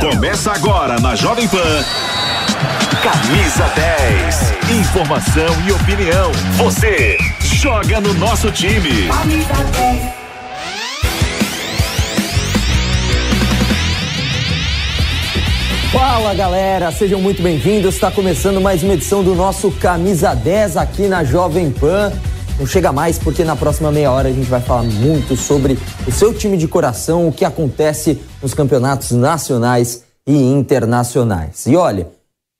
Começa agora na Jovem Pan. Camisa 10. Informação e opinião. Você joga no nosso time. Camisa 10. Fala galera, sejam muito bem-vindos. Está começando mais uma edição do nosso Camisa 10 aqui na Jovem Pan. Não chega mais porque na próxima meia hora a gente vai falar muito sobre o seu time de coração, o que acontece nos campeonatos nacionais e internacionais. E olha,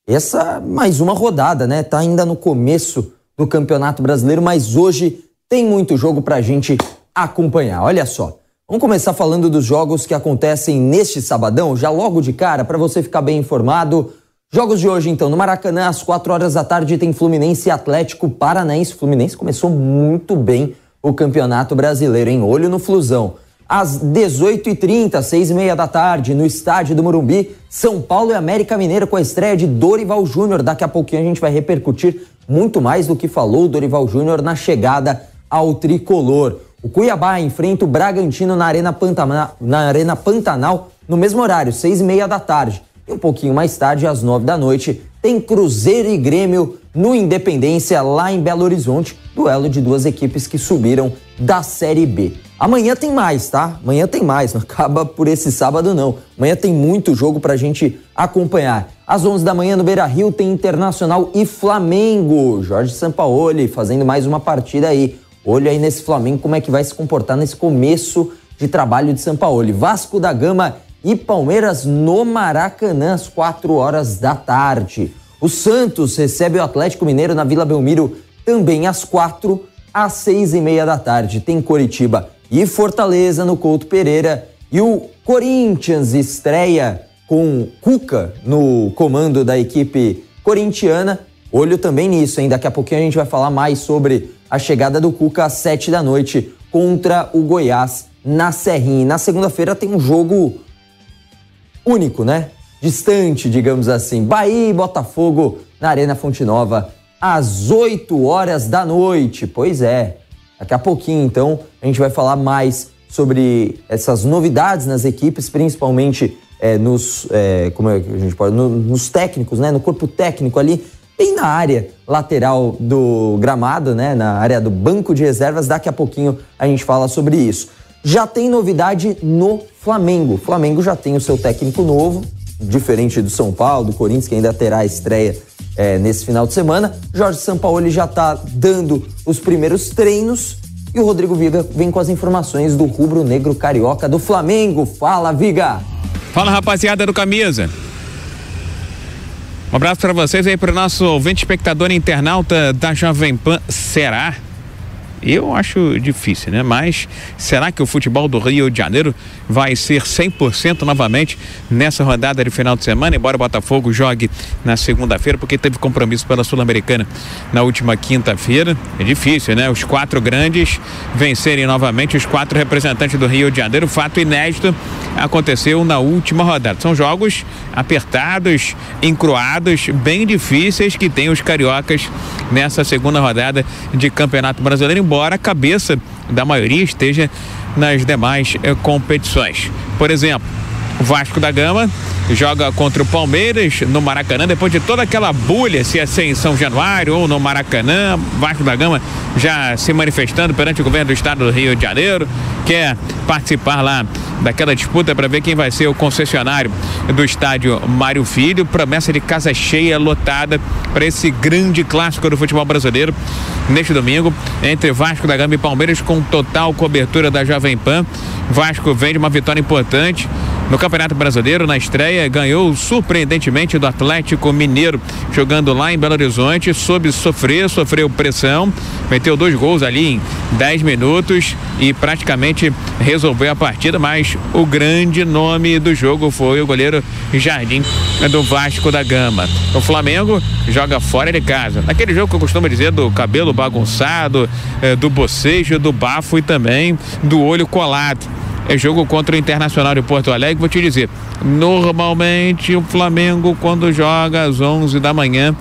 essa mais uma rodada, né? Tá ainda no começo do Campeonato Brasileiro, mas hoje tem muito jogo pra gente acompanhar. Olha só. Vamos começar falando dos jogos que acontecem neste sabadão, já logo de cara, para você ficar bem informado. Jogos de hoje, então, no Maracanã, às 4 horas da tarde, tem Fluminense e Atlético Paranaense. Fluminense começou muito bem o Campeonato Brasileiro, em olho no Flusão. Às 18h30, 6h30 da tarde, no estádio do Morumbi, São Paulo e América Mineira com a estreia de Dorival Júnior. Daqui a pouquinho a gente vai repercutir muito mais do que falou o Dorival Júnior na chegada ao tricolor. O Cuiabá enfrenta o Bragantino na Arena, Pantanal, na Arena Pantanal no mesmo horário, 6h30 da tarde. E um pouquinho mais tarde, às nove da noite, tem Cruzeiro e Grêmio no Independência, lá em Belo Horizonte, duelo de duas equipes que subiram da Série B. Amanhã tem mais, tá? Amanhã tem mais, não acaba por esse sábado não. Amanhã tem muito jogo pra gente acompanhar. Às 11 da manhã no Beira-Rio tem Internacional e Flamengo. Jorge Sampaoli fazendo mais uma partida aí. Olho aí nesse Flamengo como é que vai se comportar nesse começo de trabalho de Sampaoli. Vasco da Gama e Palmeiras no Maracanã às 4 horas da tarde. O Santos recebe o Atlético Mineiro na Vila Belmiro também às 4 às 6 e meia da tarde. Tem Coritiba e Fortaleza no Couto Pereira e o Corinthians estreia com Cuca no comando da equipe corintiana. Olho também nisso, hein? Daqui a pouquinho a gente vai falar mais sobre a chegada do Cuca às 7 da noite contra o Goiás na Serrinha. E na segunda-feira tem um jogo único, né? Distante, digamos assim. Bahia e Botafogo na Arena Fonte Nova às 8 horas da noite. Pois é. Daqui a pouquinho, então, a gente vai falar mais sobre essas novidades nas equipes, principalmente é, nos, é, como é que a gente pode, no, nos técnicos, né? No corpo técnico ali, bem na área lateral do gramado, né? Na área do banco de reservas. Daqui a pouquinho a gente fala sobre isso. Já tem novidade no Flamengo. O Flamengo já tem o seu técnico novo, diferente do São Paulo, do Corinthians, que ainda terá a estreia é, nesse final de semana. Jorge Sampaoli já está dando os primeiros treinos e o Rodrigo Viga vem com as informações do rubro negro carioca do Flamengo. Fala, Viga! Fala, rapaziada do Camisa. Um abraço para vocês aí, para o nosso ouvinte espectador internauta da Jovem Pan. Será? Eu acho difícil, né? Mas será que o futebol do Rio de Janeiro vai ser 100% novamente nessa rodada de final de semana? Embora o Botafogo jogue na segunda-feira, porque teve compromisso pela Sul-Americana na última quinta-feira. É difícil, né? Os quatro grandes vencerem novamente os quatro representantes do Rio de Janeiro. Fato inédito aconteceu na última rodada. São jogos apertados, encruados, bem difíceis que tem os cariocas nessa segunda rodada de Campeonato Brasileiro embora a cabeça da maioria esteja nas demais eh, competições. Por exemplo, Vasco da Gama joga contra o Palmeiras no Maracanã, depois de toda aquela bulha, se ia ser em São Januário ou no Maracanã, Vasco da Gama já se manifestando perante o governo do estado do Rio de Janeiro, quer participar lá daquela disputa para ver quem vai ser o concessionário do estádio Mário Filho, promessa de casa cheia, lotada para esse grande clássico do futebol brasileiro neste domingo, entre Vasco da Gama e Palmeiras, com total cobertura da Jovem Pan. Vasco vem de uma vitória importante no Campeonato Brasileiro, na estreia, ganhou surpreendentemente do Atlético Mineiro, jogando lá em Belo Horizonte, soube sofrer, sofreu pressão, meteu dois gols ali em 10 minutos e praticamente resolveu a partida, mas o grande nome do jogo foi o goleiro Jardim do Vasco da Gama. O Flamengo joga fora de casa. Aquele jogo que eu costumo dizer do cabelo bagunçado, eh, do bocejo, do bafo e também do olho colado é jogo contra o Internacional de Porto Alegre. Vou te dizer, normalmente o Flamengo, quando joga às 11 da manhã,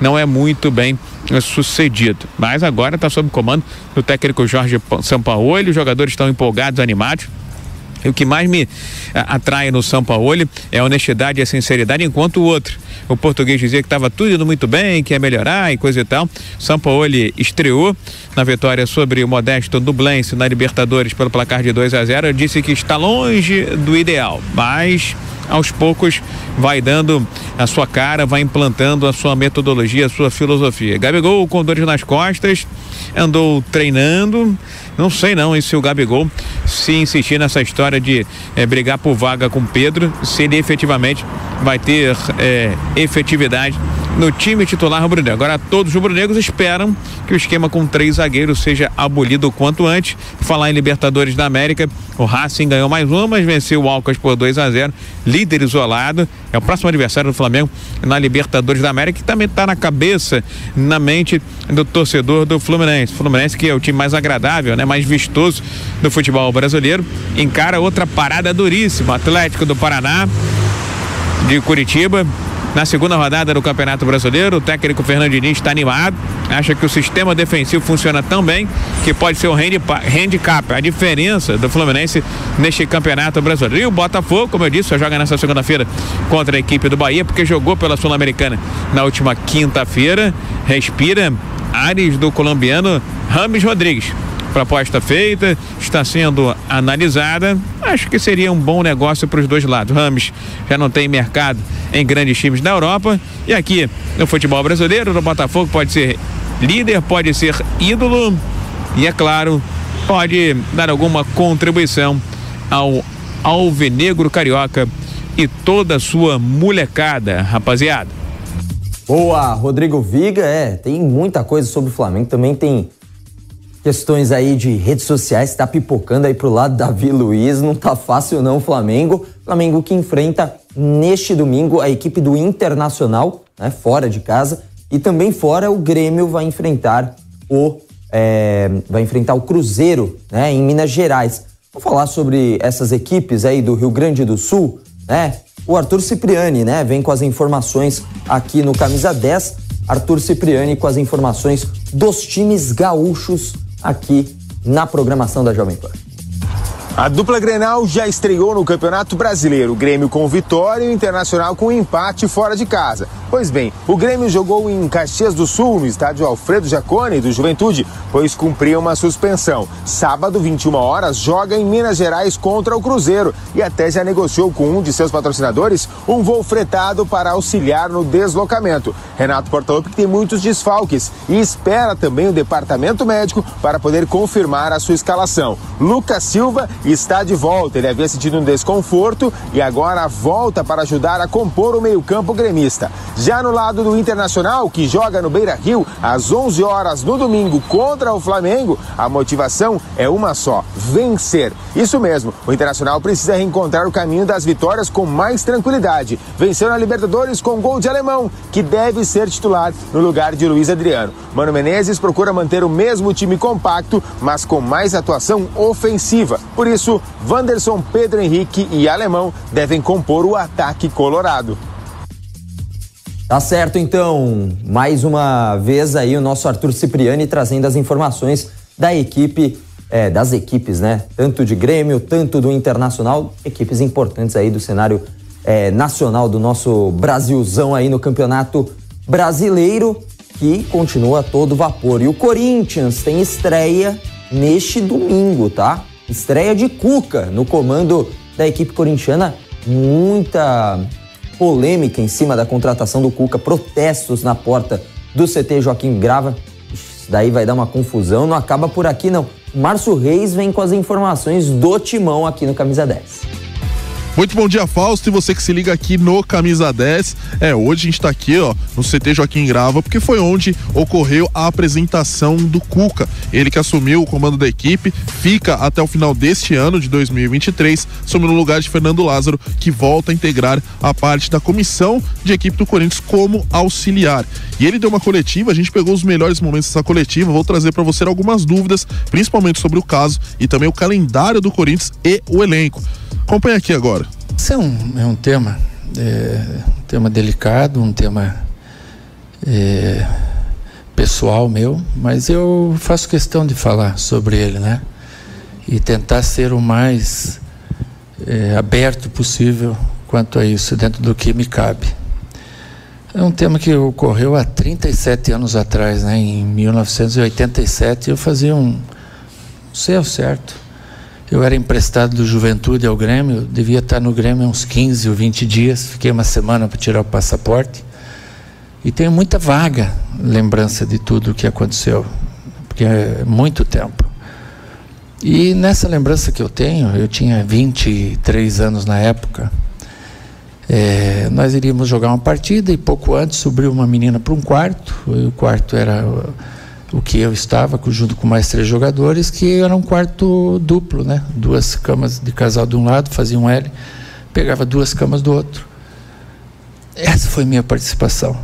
não é muito bem sucedido. Mas agora está sob comando do técnico Jorge Sampaoli, os jogadores estão empolgados, animados. E o que mais me atrai no São Paulo é a honestidade e a sinceridade, enquanto o outro, o português dizia que estava tudo indo muito bem, que ia melhorar e coisa e tal. São Paulo estreou na vitória sobre o modesto Dublense na Libertadores pelo placar de 2 a 0. Disse que está longe do ideal, mas aos poucos vai dando a sua cara, vai implantando a sua metodologia, a sua filosofia. Gabigol com dores nas costas, andou treinando. Não sei não, e se o Gabigol se insistir nessa história de é, brigar por vaga com Pedro, se ele efetivamente vai ter é, efetividade no time titular rubro-negro. Agora todos os rubro-negros esperam que o esquema com três zagueiros seja abolido o quanto antes. Falar em Libertadores da América, o Racing ganhou mais uma, mas venceu o Alcas por 2 a 0, líder isolado. É o próximo adversário do Flamengo na Libertadores da América, que também está na cabeça, na mente do torcedor do Fluminense. Fluminense que é o time mais agradável, né, mais vistoso do futebol brasileiro, encara outra parada duríssima, Atlético do Paraná de Curitiba na segunda rodada do Campeonato Brasileiro. O técnico Fernando Diniz está animado, acha que o sistema defensivo funciona tão bem que pode ser o handicap, a diferença do Fluminense neste Campeonato Brasileiro. E o Botafogo, como eu disse, só joga nessa segunda-feira contra a equipe do Bahia, porque jogou pela Sul-Americana na última quinta-feira. Respira Ares do colombiano Rames Rodrigues proposta feita, está sendo analisada. Acho que seria um bom negócio para os dois lados. Rames já não tem mercado em grandes times da Europa e aqui no futebol brasileiro, no Botafogo pode ser líder, pode ser ídolo e é claro, pode dar alguma contribuição ao alvinegro carioca e toda a sua molecada, rapaziada. Boa, Rodrigo Viga, é, tem muita coisa sobre o Flamengo, também tem Questões aí de redes sociais, tá pipocando aí pro lado Davi Luiz, não tá fácil não, Flamengo. Flamengo que enfrenta neste domingo a equipe do Internacional, né, fora de casa, e também fora o Grêmio vai enfrentar o é, vai enfrentar o Cruzeiro, né, em Minas Gerais. Vou falar sobre essas equipes aí do Rio Grande do Sul, né? O Arthur Cipriani, né, vem com as informações aqui no Camisa 10. Arthur Cipriani com as informações dos times gaúchos aqui na programação da Jovem Pan. A dupla Grenal já estreou no Campeonato Brasileiro. O Grêmio com vitória e o Internacional com empate fora de casa. Pois bem, o Grêmio jogou em Caxias do Sul, no estádio Alfredo Jacone, do Juventude, pois cumpria uma suspensão. Sábado, 21 horas, joga em Minas Gerais contra o Cruzeiro e até já negociou com um de seus patrocinadores um voo fretado para auxiliar no deslocamento. Renato Portaluppi tem muitos desfalques e espera também o departamento médico para poder confirmar a sua escalação. Lucas Silva está de volta. Ele havia sentido um desconforto e agora volta para ajudar a compor o meio-campo gremista. Já no lado do Internacional, que joga no Beira Rio às 11 horas no domingo contra o Flamengo, a motivação é uma só: vencer. Isso mesmo, o Internacional precisa reencontrar o caminho das vitórias com mais tranquilidade. Venceu na Libertadores com gol de alemão, que deve ser titular no lugar de Luiz Adriano. Mano Menezes procura manter o mesmo time compacto, mas com mais atuação ofensiva. Por isso, Wanderson, Pedro Henrique e Alemão devem compor o ataque colorado. Tá certo, então. Mais uma vez aí o nosso Arthur Cipriani trazendo as informações da equipe, é, das equipes, né? Tanto de Grêmio, tanto do Internacional, equipes importantes aí do cenário é, nacional do nosso Brasilzão aí no Campeonato Brasileiro, que continua todo vapor. E o Corinthians tem estreia neste domingo, tá? Estreia de Cuca no comando da equipe corintiana. Muita polêmica em cima da contratação do Cuca, protestos na porta do CT Joaquim Grava. Isso daí vai dar uma confusão, não acaba por aqui não. Márcio Reis vem com as informações do Timão aqui no Camisa 10. Muito bom dia, Fausto, e você que se liga aqui no Camisa 10. É, hoje a gente tá aqui, ó, no CT Joaquim Grava, porque foi onde ocorreu a apresentação do Cuca. Ele que assumiu o comando da equipe, fica até o final deste ano de 2023, assumindo o lugar de Fernando Lázaro, que volta a integrar a parte da comissão de equipe do Corinthians como auxiliar. E ele deu uma coletiva, a gente pegou os melhores momentos dessa coletiva, vou trazer para você algumas dúvidas, principalmente sobre o caso e também o calendário do Corinthians e o elenco. Acompanhe aqui agora. Isso é um, é um tema, é, um tema delicado, um tema é, pessoal meu, mas eu faço questão de falar sobre ele, né? E tentar ser o mais é, aberto possível quanto a isso, dentro do que me cabe. É um tema que ocorreu há 37 anos atrás, né? Em 1987 eu fazia um, não sei ao certo, eu era emprestado do Juventude ao Grêmio, devia estar no Grêmio uns 15 ou 20 dias, fiquei uma semana para tirar o passaporte. E tenho muita vaga lembrança de tudo o que aconteceu, porque é muito tempo. E nessa lembrança que eu tenho, eu tinha 23 anos na época, é, nós iríamos jogar uma partida e pouco antes subiu uma menina para um quarto, o quarto era o que eu estava, junto com mais três jogadores, que era um quarto duplo, né? Duas camas de casal de um lado, fazia um L, pegava duas camas do outro. Essa foi minha participação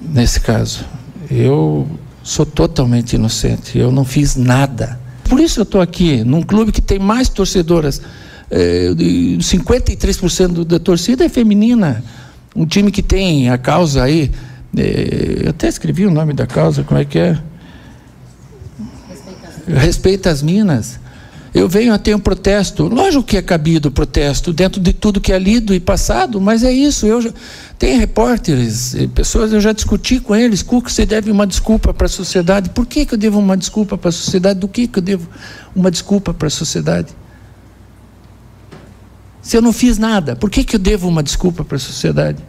nesse caso. Eu sou totalmente inocente, eu não fiz nada. Por isso eu estou aqui, num clube que tem mais torcedoras. É, 53% da torcida é feminina. Um time que tem a causa aí. É, eu até escrevi o nome da causa, como é que é? Respeita as minas. Eu venho a ter um protesto. Lógico que é cabido o protesto dentro de tudo que é lido e passado, mas é isso. Eu já, tem repórteres, pessoas, eu já discuti com eles. Cuca, você deve uma desculpa para a sociedade. Por que, que eu devo uma desculpa para a sociedade? Do que, que eu devo uma desculpa para a sociedade? Se eu não fiz nada, por que, que eu devo uma desculpa para a sociedade?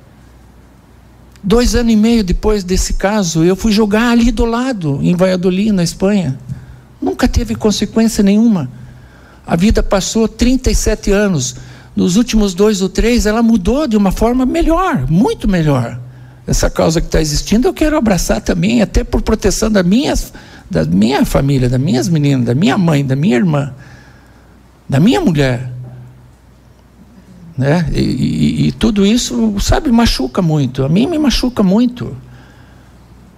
Dois anos e meio depois desse caso, eu fui jogar ali do lado, em Valladolid, na Espanha. Nunca teve consequência nenhuma. A vida passou 37 anos. Nos últimos dois ou três, ela mudou de uma forma melhor, muito melhor. Essa causa que está existindo, eu quero abraçar também, até por proteção da minha, da minha família, das minhas meninas, da minha mãe, da minha irmã, da minha mulher. Né? E, e, e tudo isso, sabe, machuca muito. A mim me machuca muito.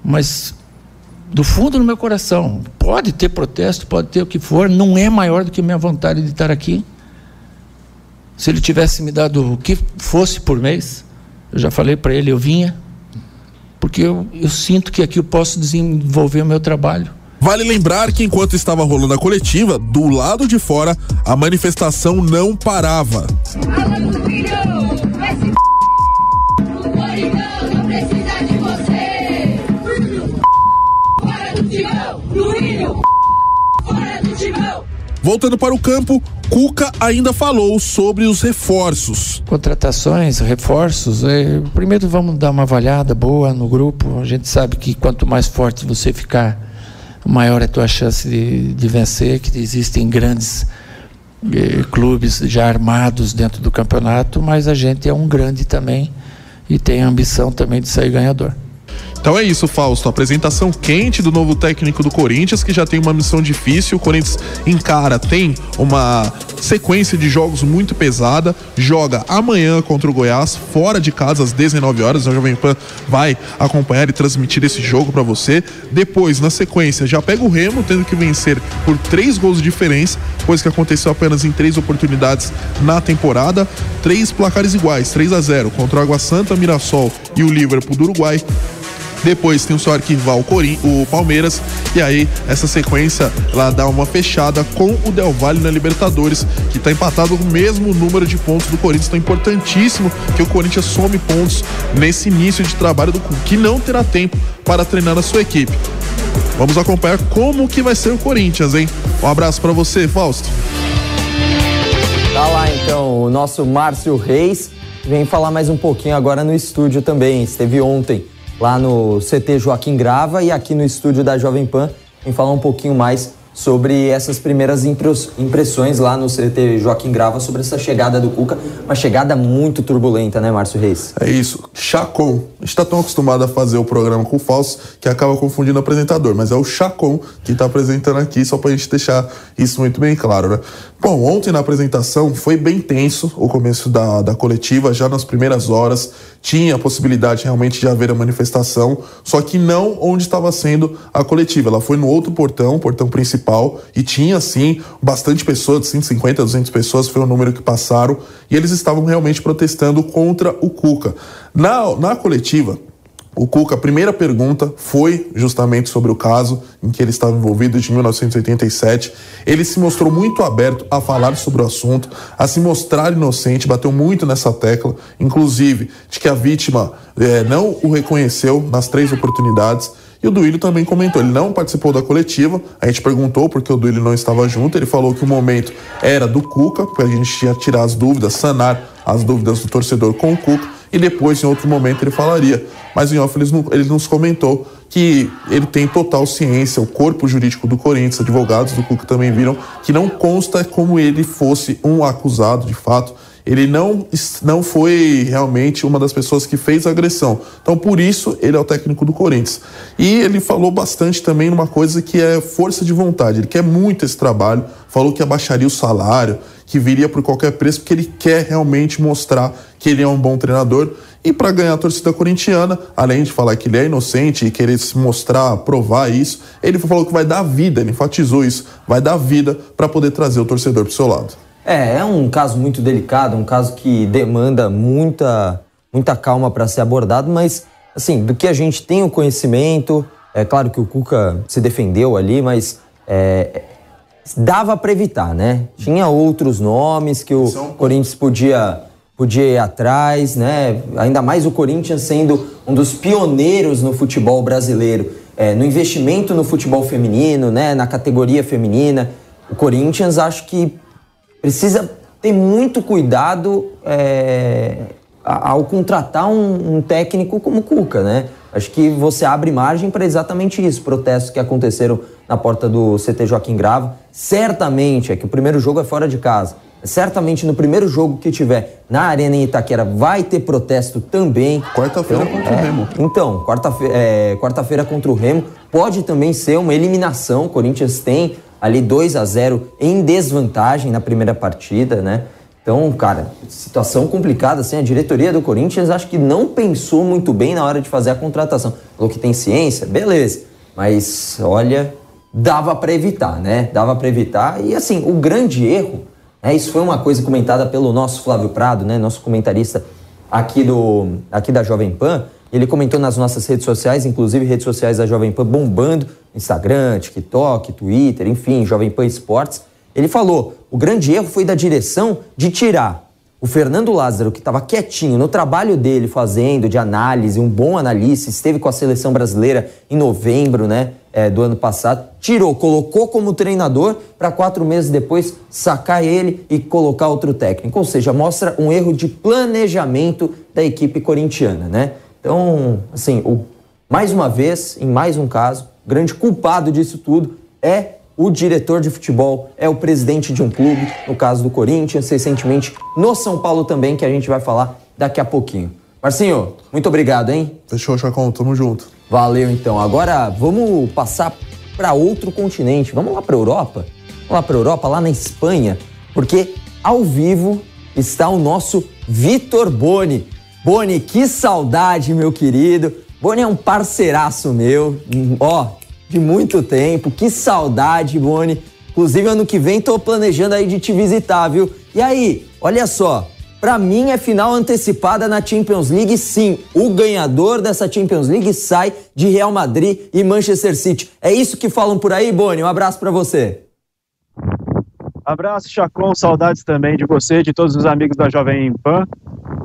Mas do fundo do meu coração. Pode ter protesto, pode ter o que for, não é maior do que minha vontade de estar aqui. Se ele tivesse me dado o que fosse por mês, eu já falei para ele, eu vinha, porque eu, eu sinto que aqui eu posso desenvolver o meu trabalho. Vale lembrar que enquanto estava rolando a coletiva, do lado de fora, a manifestação não parava. Voltando para o campo, Cuca ainda falou sobre os reforços. Contratações, reforços. É, primeiro vamos dar uma avaliada boa no grupo. A gente sabe que quanto mais forte você ficar, maior é a tua chance de, de vencer, que existem grandes eh, clubes já armados dentro do campeonato, mas a gente é um grande também e tem a ambição também de sair ganhador. Então é isso, Fausto. Apresentação quente do novo técnico do Corinthians, que já tem uma missão difícil. O Corinthians encara, tem uma sequência de jogos muito pesada. Joga amanhã contra o Goiás, fora de casa, às 19 horas. A Jovem Pan vai acompanhar e transmitir esse jogo para você. Depois, na sequência, já pega o Remo, tendo que vencer por três gols de diferença, coisa que aconteceu apenas em três oportunidades na temporada. Três placares iguais, 3 a 0 contra o Água Santa, Mirassol e o Liverpool do Uruguai. Depois tem o seu arquival o Palmeiras. E aí, essa sequência lá dá uma fechada com o Del Valle na Libertadores, que está empatado com o mesmo número de pontos do Corinthians. Então, é importantíssimo que o Corinthians some pontos nesse início de trabalho do que não terá tempo para treinar a sua equipe. Vamos acompanhar como que vai ser o Corinthians, hein? Um abraço para você, Fausto. Tá lá então o nosso Márcio Reis vem falar mais um pouquinho agora no estúdio também. Esteve ontem lá no CT Joaquim Grava e aqui no estúdio da Jovem Pan em falar um pouquinho mais sobre essas primeiras impressões lá no CT Joaquim Grava sobre essa chegada do Cuca, uma chegada muito turbulenta, né, Márcio Reis? É isso. Chacon. Está tão acostumado a fazer o programa com o falso que acaba confundindo o apresentador, mas é o Chacon que está apresentando aqui, só para a gente deixar isso muito bem claro, né? Bom, ontem na apresentação foi bem tenso o começo da, da coletiva, já nas primeiras horas tinha a possibilidade realmente de haver a manifestação, só que não onde estava sendo a coletiva. Ela foi no outro portão, portão principal, e tinha sim bastante pessoas, 150, 200 pessoas foi o número que passaram, e eles estavam realmente protestando contra o Cuca. Na, na coletiva, o Cuca, a primeira pergunta foi justamente sobre o caso em que ele estava envolvido de 1987. Ele se mostrou muito aberto a falar sobre o assunto, a se mostrar inocente, bateu muito nessa tecla, inclusive de que a vítima é, não o reconheceu nas três oportunidades. E o Duílio também comentou, ele não participou da coletiva, a gente perguntou porque o Duílio não estava junto, ele falou que o momento era do Cuca, para a gente ia tirar as dúvidas, sanar as dúvidas do torcedor com o Cuca, e depois, em outro momento, ele falaria. Mas em off, ele, ele nos comentou que ele tem total ciência, o corpo jurídico do Corinthians, advogados do Cuca também viram, que não consta como ele fosse um acusado de fato. Ele não, não foi realmente uma das pessoas que fez a agressão. Então, por isso, ele é o técnico do Corinthians. E ele falou bastante também numa coisa que é força de vontade. Ele quer muito esse trabalho, falou que abaixaria o salário, que viria por qualquer preço, porque ele quer realmente mostrar que ele é um bom treinador. E para ganhar a torcida corintiana, além de falar que ele é inocente e querer se mostrar, provar isso, ele falou que vai dar vida, ele enfatizou isso, vai dar vida para poder trazer o torcedor para o seu lado. É, é um caso muito delicado, um caso que demanda muita, muita calma para ser abordado, mas assim, do que a gente tem o conhecimento, é claro que o Cuca se defendeu ali, mas é, dava para evitar, né? Tinha outros nomes que o São... Corinthians podia, podia ir atrás, né? Ainda mais o Corinthians sendo um dos pioneiros no futebol brasileiro, é, no investimento no futebol feminino, né? Na categoria feminina. O Corinthians acho que precisa ter muito cuidado é, ao contratar um, um técnico como Cuca, né? Acho que você abre margem para exatamente isso. Protestos que aconteceram na porta do CT Joaquim Grava. Certamente, é que o primeiro jogo é fora de casa. Certamente no primeiro jogo que tiver na Arena em Itaquera vai ter protesto também. Quarta-feira então, contra é, o Remo. Então, quarta-feira é, quarta contra o Remo. Pode também ser uma eliminação. O Corinthians tem ali 2 a 0 em desvantagem na primeira partida, né? Então, cara, situação complicada, assim, a diretoria do Corinthians acho que não pensou muito bem na hora de fazer a contratação. Falou que tem ciência, beleza, mas olha, dava para evitar, né? Dava para evitar e assim, o grande erro, né, isso foi uma coisa comentada pelo nosso Flávio Prado, né, nosso comentarista aqui do aqui da Jovem Pan, ele comentou nas nossas redes sociais, inclusive redes sociais da Jovem Pan bombando, Instagram, TikTok, Twitter, enfim, Jovem Pan Esportes. Ele falou: o grande erro foi da direção de tirar o Fernando Lázaro, que estava quietinho no trabalho dele, fazendo de análise, um bom analista, esteve com a seleção brasileira em novembro né, é, do ano passado, tirou, colocou como treinador para quatro meses depois sacar ele e colocar outro técnico. Ou seja, mostra um erro de planejamento da equipe corintiana. Né? Então, assim, o, mais uma vez, em mais um caso, o grande culpado disso tudo é o diretor de futebol é o presidente de um clube, no caso do Corinthians, recentemente no São Paulo também, que a gente vai falar daqui a pouquinho. Marcinho, muito obrigado, hein? Fechou, Chacon, tamo junto. Valeu, então. Agora vamos passar para outro continente. Vamos lá para Europa? Vamos lá para Europa, lá na Espanha, porque ao vivo está o nosso Vitor Boni. Boni, que saudade, meu querido. Boni é um parceiraço meu. Ó, de muito tempo. Que saudade, Boni. Inclusive, ano que vem tô planejando aí de te visitar, viu? E aí, olha só. Para mim é final antecipada na Champions League, sim. O ganhador dessa Champions League sai de Real Madrid e Manchester City. É isso que falam por aí, Boni. Um abraço para você. Abraço, Chacon. Saudades também de você, de todos os amigos da Jovem Pan.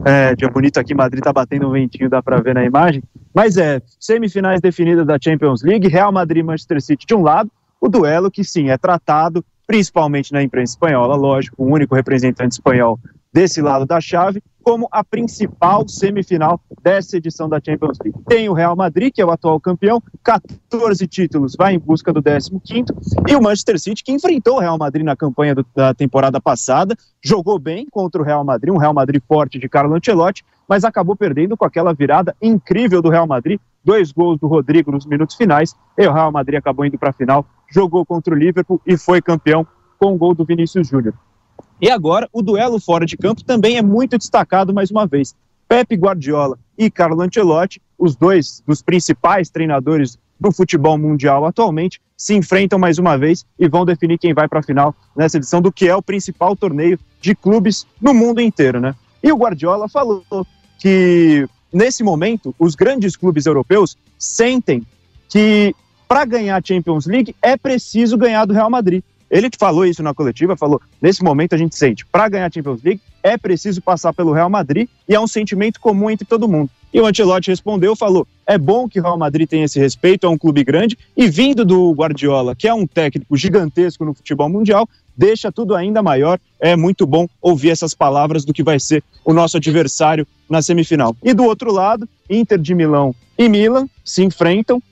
É, dia bonito aqui, Madrid tá batendo um ventinho, dá para ver na imagem. Mas é, semifinais definidas da Champions League, Real Madrid e Manchester City de um lado, o duelo que sim é tratado principalmente na imprensa espanhola, lógico, o único representante espanhol desse lado da chave, como a principal semifinal dessa edição da Champions League. Tem o Real Madrid, que é o atual campeão, 14 títulos, vai em busca do 15º, e o Manchester City, que enfrentou o Real Madrid na campanha do, da temporada passada, jogou bem contra o Real Madrid, um Real Madrid forte de Carlo Ancelotti, mas acabou perdendo com aquela virada incrível do Real Madrid, dois gols do Rodrigo nos minutos finais, e o Real Madrid acabou indo para a final, jogou contra o Liverpool e foi campeão com o gol do Vinícius Júnior. E agora, o duelo fora de campo também é muito destacado mais uma vez. Pepe Guardiola e Carlo Ancelotti, os dois dos principais treinadores do futebol mundial atualmente, se enfrentam mais uma vez e vão definir quem vai para a final nessa edição do que é o principal torneio de clubes no mundo inteiro, né? E o Guardiola falou que nesse momento os grandes clubes europeus sentem que para ganhar a Champions League é preciso ganhar do Real Madrid. Ele falou isso na coletiva, falou: nesse momento a gente sente, para ganhar a Champions League é preciso passar pelo Real Madrid e é um sentimento comum entre todo mundo. E o Ancelotti respondeu, falou: é bom que o Real Madrid tenha esse respeito, é um clube grande e vindo do Guardiola, que é um técnico gigantesco no futebol mundial, deixa tudo ainda maior. É muito bom ouvir essas palavras do que vai ser o nosso adversário na semifinal. E do outro lado, Inter de Milão e Milan se enfrentam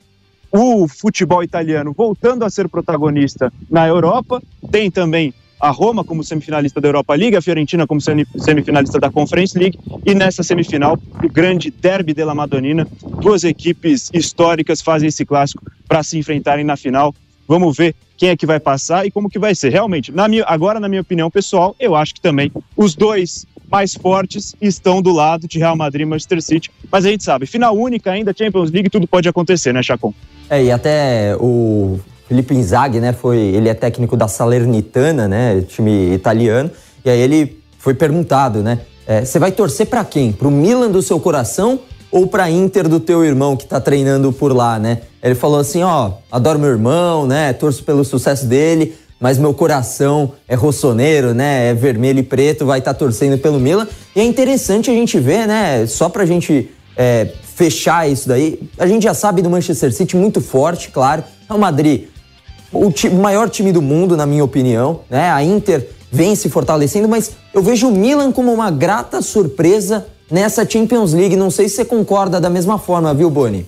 o futebol italiano voltando a ser protagonista na Europa, tem também a Roma como semifinalista da Europa League, a Fiorentina como semifinalista da Conference League e nessa semifinal o grande derby della Madonnina, duas equipes históricas fazem esse clássico para se enfrentarem na final. Vamos ver quem é que vai passar e como que vai ser. Realmente, na minha, agora na minha opinião pessoal, eu acho que também os dois mais fortes estão do lado de Real Madrid e Manchester City. Mas a gente sabe, final única ainda, Champions League, tudo pode acontecer, né, Chacon? É, e até o Felipe Inzaghi, né, foi, ele é técnico da Salernitana, né, time italiano, e aí ele foi perguntado, né, é, você vai torcer para quem? Pro Milan do seu coração ou pra Inter do teu irmão que tá treinando por lá, né? Ele falou assim, ó, adoro meu irmão, né, torço pelo sucesso dele, mas meu coração é rossoneiro, né? É vermelho e preto, vai estar tá torcendo pelo Milan. E é interessante a gente ver, né? Só pra gente é, fechar isso daí, a gente já sabe do Manchester City muito forte, claro. É o Madrid, o, o maior time do mundo, na minha opinião, né? A Inter vem se fortalecendo, mas eu vejo o Milan como uma grata surpresa nessa Champions League. Não sei se você concorda da mesma forma, viu, Boni?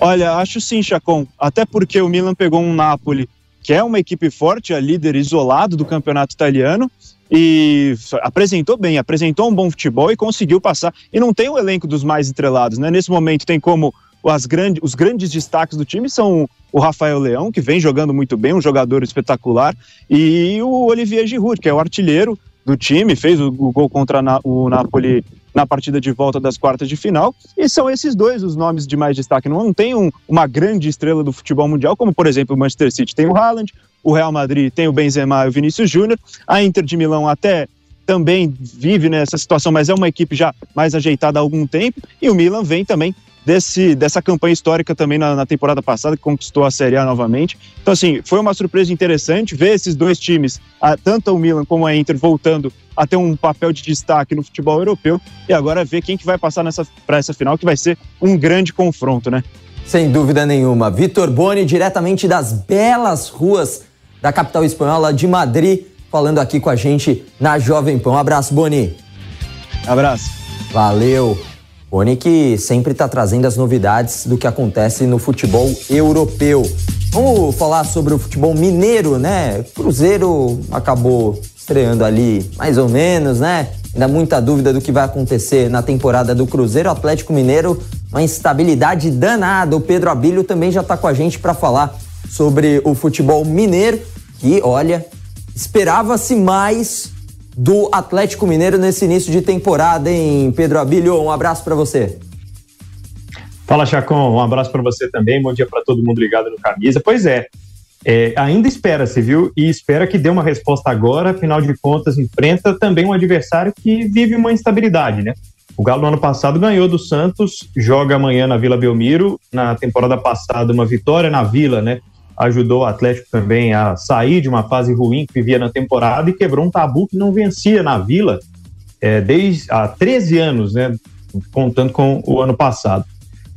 Olha, acho sim, Chacon. Até porque o Milan pegou um Napoli que é uma equipe forte, a líder isolado do campeonato italiano, e apresentou bem, apresentou um bom futebol e conseguiu passar. E não tem o elenco dos mais estrelados, né? Nesse momento tem como as grande, os grandes destaques do time são o Rafael Leão, que vem jogando muito bem, um jogador espetacular, e o Olivier Giroud, que é o artilheiro do time, fez o, o gol contra na, o Napoli na partida de volta das quartas de final. E são esses dois os nomes de mais destaque. Não, tem um, uma grande estrela do futebol mundial, como por exemplo o Manchester City tem o Haaland, o Real Madrid tem o Benzema e o Vinícius Júnior, a Inter de Milão até também vive nessa situação, mas é uma equipe já mais ajeitada há algum tempo, e o Milan vem também desse, dessa campanha histórica também na, na, temporada passada, que conquistou a Série A novamente. Então, assim, foi uma surpresa interessante ver esses dois times, a, tanto o Milan como a Inter, voltando a ter um papel de destaque no futebol europeu. E agora ver quem que vai passar para essa final, que vai ser um grande confronto, né? Sem dúvida nenhuma. Vitor Boni, diretamente das belas ruas da capital espanhola de Madrid, falando aqui com a gente na Jovem Pão. Um abraço, Boni. Abraço. Valeu. Rony que sempre está trazendo as novidades do que acontece no futebol europeu. Vamos falar sobre o futebol mineiro, né? Cruzeiro acabou estreando ali mais ou menos, né? Ainda muita dúvida do que vai acontecer na temporada do Cruzeiro. Atlético Mineiro, uma instabilidade danada. O Pedro Abílio também já está com a gente para falar sobre o futebol mineiro. E olha, esperava-se mais do Atlético Mineiro nesse início de temporada, hein, Pedro Abílio? Um abraço para você. Fala, Chacon. Um abraço para você também. Bom dia para todo mundo ligado no Camisa. Pois é, é ainda espera-se, viu? E espera que dê uma resposta agora. Afinal de contas, enfrenta também um adversário que vive uma instabilidade, né? O Galo no ano passado ganhou do Santos, joga amanhã na Vila Belmiro. Na temporada passada, uma vitória na Vila, né? Ajudou o Atlético também a sair de uma fase ruim que vivia na temporada e quebrou um tabu que não vencia na Vila é, desde há 13 anos, né, contando com o ano passado.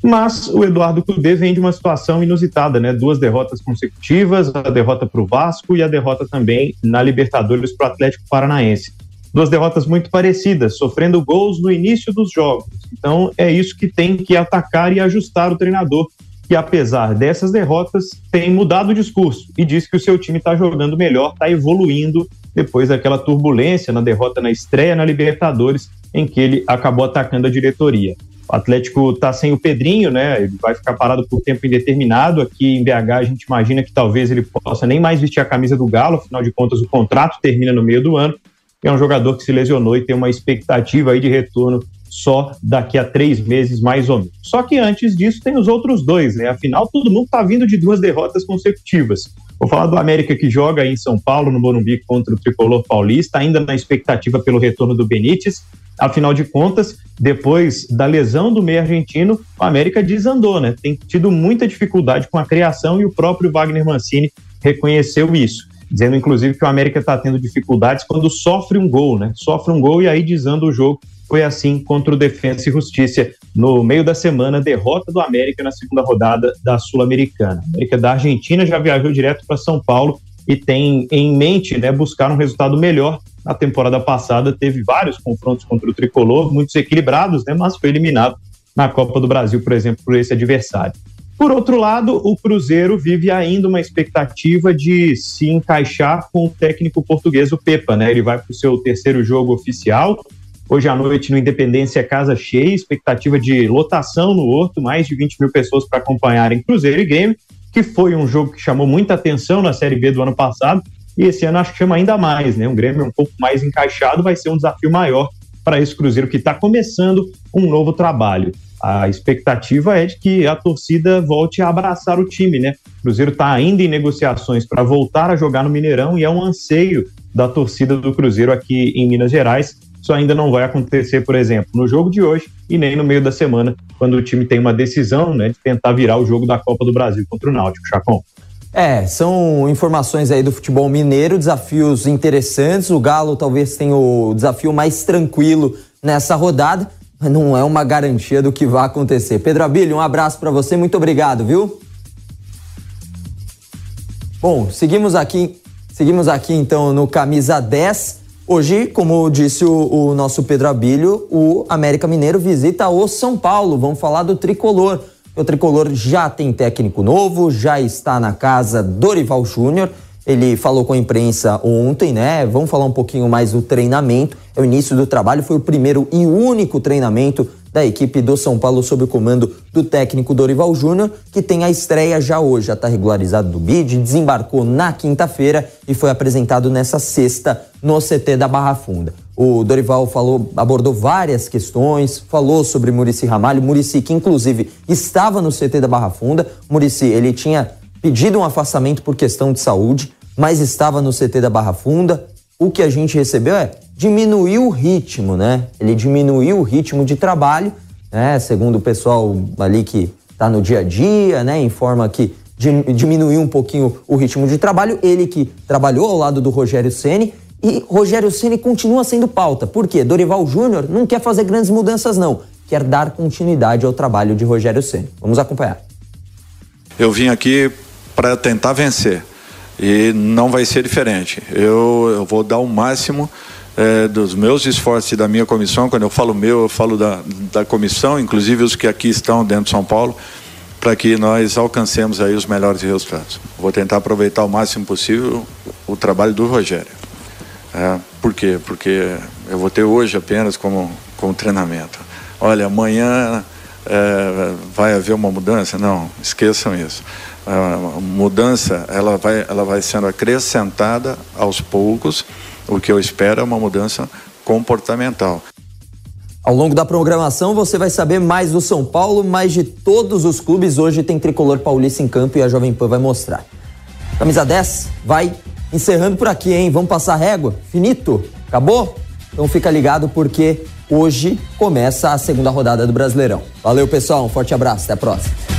Mas o Eduardo Cudê vem de uma situação inusitada, né? Duas derrotas consecutivas, a derrota para o Vasco e a derrota também na Libertadores para o Atlético Paranaense. duas derrotas muito parecidas, sofrendo gols no início dos jogos. Então é isso que tem que atacar e ajustar o treinador, que apesar dessas derrotas tem mudado o discurso e diz que o seu time está jogando melhor, está evoluindo depois daquela turbulência na derrota na estreia na Libertadores, em que ele acabou atacando a diretoria. O Atlético está sem o Pedrinho, né? Ele vai ficar parado por tempo indeterminado. Aqui em BH a gente imagina que talvez ele possa nem mais vestir a camisa do Galo, afinal de contas o contrato termina no meio do ano. É um jogador que se lesionou e tem uma expectativa aí de retorno só daqui a três meses, mais ou menos. Só que antes disso tem os outros dois, né? Afinal, todo mundo está vindo de duas derrotas consecutivas. Vou falar do América que joga em São Paulo, no Morumbi, contra o Tricolor Paulista, ainda na expectativa pelo retorno do Benítez. Afinal de contas, depois da lesão do meio argentino, o América desandou, né? Tem tido muita dificuldade com a criação e o próprio Wagner Mancini reconheceu isso, dizendo inclusive que o América está tendo dificuldades quando sofre um gol, né? Sofre um gol e aí desanda o jogo. Foi assim contra o Defensa e Justiça no meio da semana, derrota do América na segunda rodada da Sul-Americana. América da Argentina já viajou direto para São Paulo e tem em mente né, buscar um resultado melhor na temporada passada teve vários confrontos contra o tricolor, muitos equilibrados, né, mas foi eliminado na Copa do Brasil, por exemplo, por esse adversário. Por outro lado, o Cruzeiro vive ainda uma expectativa de se encaixar com o técnico português, o Pepa, né? Ele vai para o seu terceiro jogo oficial. Hoje à noite no Independência Casa Cheia, expectativa de lotação no Horto, mais de 20 mil pessoas para acompanharem Cruzeiro e Grêmio, que foi um jogo que chamou muita atenção na Série B do ano passado e esse ano acho que chama ainda mais, né? Um Grêmio um pouco mais encaixado vai ser um desafio maior para esse Cruzeiro que está começando um novo trabalho. A expectativa é de que a torcida volte a abraçar o time, né? O Cruzeiro está ainda em negociações para voltar a jogar no Mineirão e é um anseio da torcida do Cruzeiro aqui em Minas Gerais. Isso ainda não vai acontecer, por exemplo, no jogo de hoje e nem no meio da semana, quando o time tem uma decisão né, de tentar virar o jogo da Copa do Brasil contra o Náutico, Chacon. É, são informações aí do futebol mineiro, desafios interessantes. O Galo talvez tenha o desafio mais tranquilo nessa rodada, mas não é uma garantia do que vai acontecer. Pedro Abílio, um abraço para você, muito obrigado, viu? Bom, seguimos aqui, seguimos aqui então no camisa 10. Hoje, como disse o, o nosso Pedro Abílio, o América Mineiro visita o São Paulo. Vamos falar do tricolor. O tricolor já tem técnico novo, já está na casa Dorival Júnior. Ele falou com a imprensa ontem, né? Vamos falar um pouquinho mais do treinamento. É o início do trabalho, foi o primeiro e único treinamento da equipe do São Paulo sob o comando do técnico Dorival Júnior, que tem a estreia já hoje, já está regularizado do BID, desembarcou na quinta-feira e foi apresentado nessa sexta no CT da Barra Funda. O Dorival falou, abordou várias questões, falou sobre Murici Ramalho, Murici que inclusive estava no CT da Barra Funda. Murici, ele tinha pedido um afastamento por questão de saúde, mas estava no CT da Barra Funda. O que a gente recebeu é diminuiu o ritmo, né? Ele diminuiu o ritmo de trabalho, né? Segundo o pessoal ali que está no dia a dia, né? Informa que diminuiu um pouquinho o ritmo de trabalho. Ele que trabalhou ao lado do Rogério Ceni e Rogério Ceni continua sendo pauta. Por quê? Dorival Júnior não quer fazer grandes mudanças não, quer dar continuidade ao trabalho de Rogério Ceni. Vamos acompanhar. Eu vim aqui para tentar vencer e não vai ser diferente. Eu, eu vou dar o máximo é, dos meus esforços e da minha comissão, quando eu falo meu, eu falo da, da comissão, inclusive os que aqui estão dentro de São Paulo, para que nós alcancemos aí os melhores resultados. Vou tentar aproveitar o máximo possível o trabalho do Rogério. É, por quê? Porque eu vou ter hoje apenas como, como treinamento. Olha, amanhã é, vai haver uma mudança? Não, esqueçam isso. A mudança ela vai, ela vai sendo acrescentada aos poucos o que eu espero é uma mudança comportamental. Ao longo da programação, você vai saber mais do São Paulo, mais de todos os clubes. Hoje tem tricolor paulista em campo e a Jovem Pan vai mostrar. Camisa 10 vai encerrando por aqui, hein? Vamos passar régua? Finito? Acabou? Então fica ligado porque hoje começa a segunda rodada do Brasileirão. Valeu, pessoal. Um forte abraço. Até a próxima.